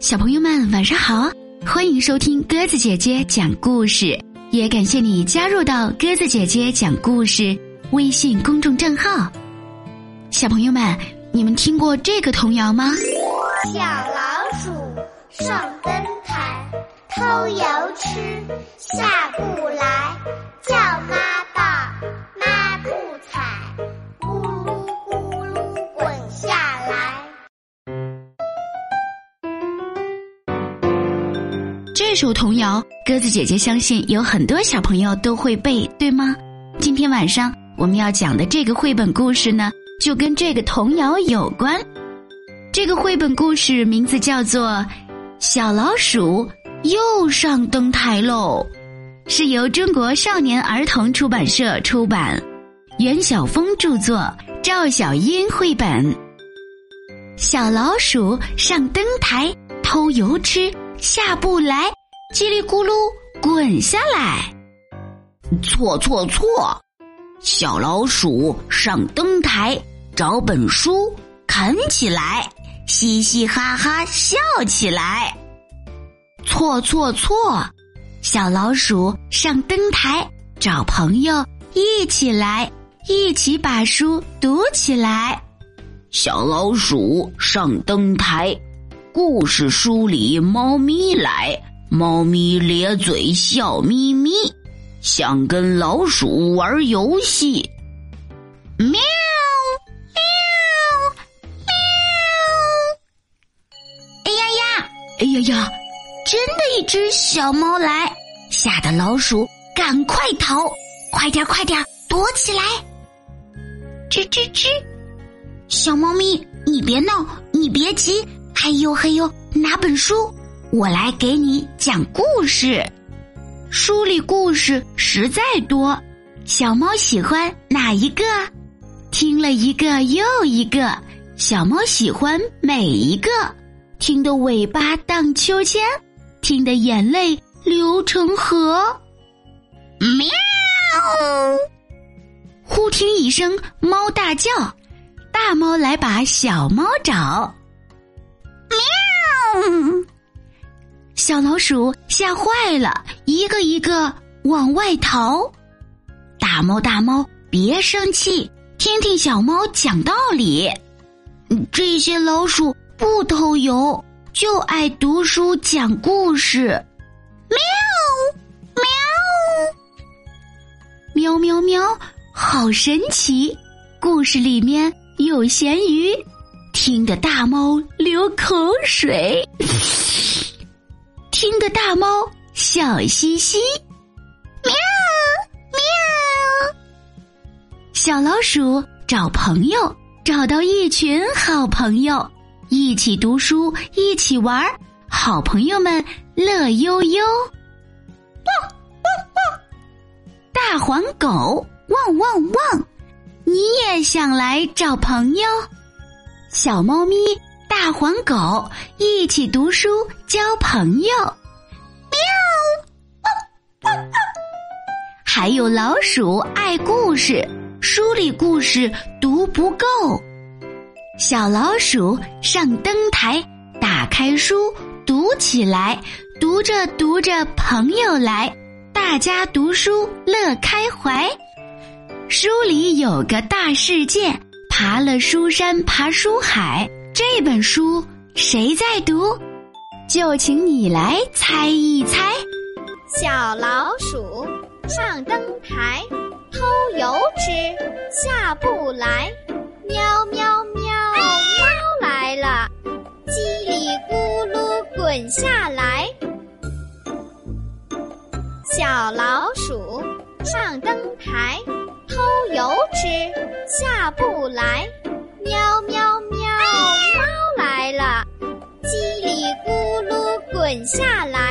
小朋友们晚上好，欢迎收听鸽子姐姐讲故事，也感谢你加入到鸽子姐姐讲故事微信公众账号。小朋友们，你们听过这个童谣吗？小老鼠上灯台，偷油吃，下不首童谣，鸽子姐姐相信有很多小朋友都会背，对吗？今天晚上我们要讲的这个绘本故事呢，就跟这个童谣有关。这个绘本故事名字叫做《小老鼠又上灯台喽》，是由中国少年儿童出版社出版，袁晓峰著作，赵小英绘本。小老鼠上灯台偷油吃，下不来，叽里咕噜滚下来。错错错！小老鼠上灯台找本书啃起来。嘻嘻哈哈笑起来，错错错！小老鼠上灯台找朋友一起来，一起把书读起来。小老鼠上灯台，故事书里猫咪来，猫咪咧嘴笑眯眯，想跟老鼠玩游戏。喵喵喵！哎呀呀！哎呀呀！真的一只小猫来，吓得老鼠赶快逃，快点快点躲起来！吱吱吱！小猫咪，你别闹，你别急，嘿呦嘿呦，拿本书，我来给你讲故事。书里故事实在多，小猫喜欢哪一个？听了一个又一个，小猫喜欢每一个。听得尾巴荡秋千，听得眼泪流成河。喵！忽听一声猫大叫，大猫来把小猫找。喵！小老鼠吓坏了，一个一个往外逃。大猫大猫别生气，听听小猫讲道理。这些老鼠。不偷油，就爱读书讲故事。喵喵喵喵喵，好神奇！故事里面有咸鱼，听得大猫流口水，听得大猫笑嘻嘻。喵喵，小老鼠找朋友，找到一群好朋友。一起读书，一起玩儿，好朋友们乐悠悠。汪汪汪！大黄狗汪汪汪！你也想来找朋友？小猫咪、大黄狗一起读书交朋友。喵！还有老鼠爱故事，书里故事读不够。小老鼠上灯台，打开书读起来，读着读着朋友来，大家读书乐开怀。书里有个大世界，爬了书山爬书海。这本书谁在读？就请你来猜一猜。小老鼠上灯台，偷油吃，下不来，喵喵喵。猫来了，叽里咕噜滚下来！小老鼠上灯台，偷油吃，下不来。喵喵滚下来。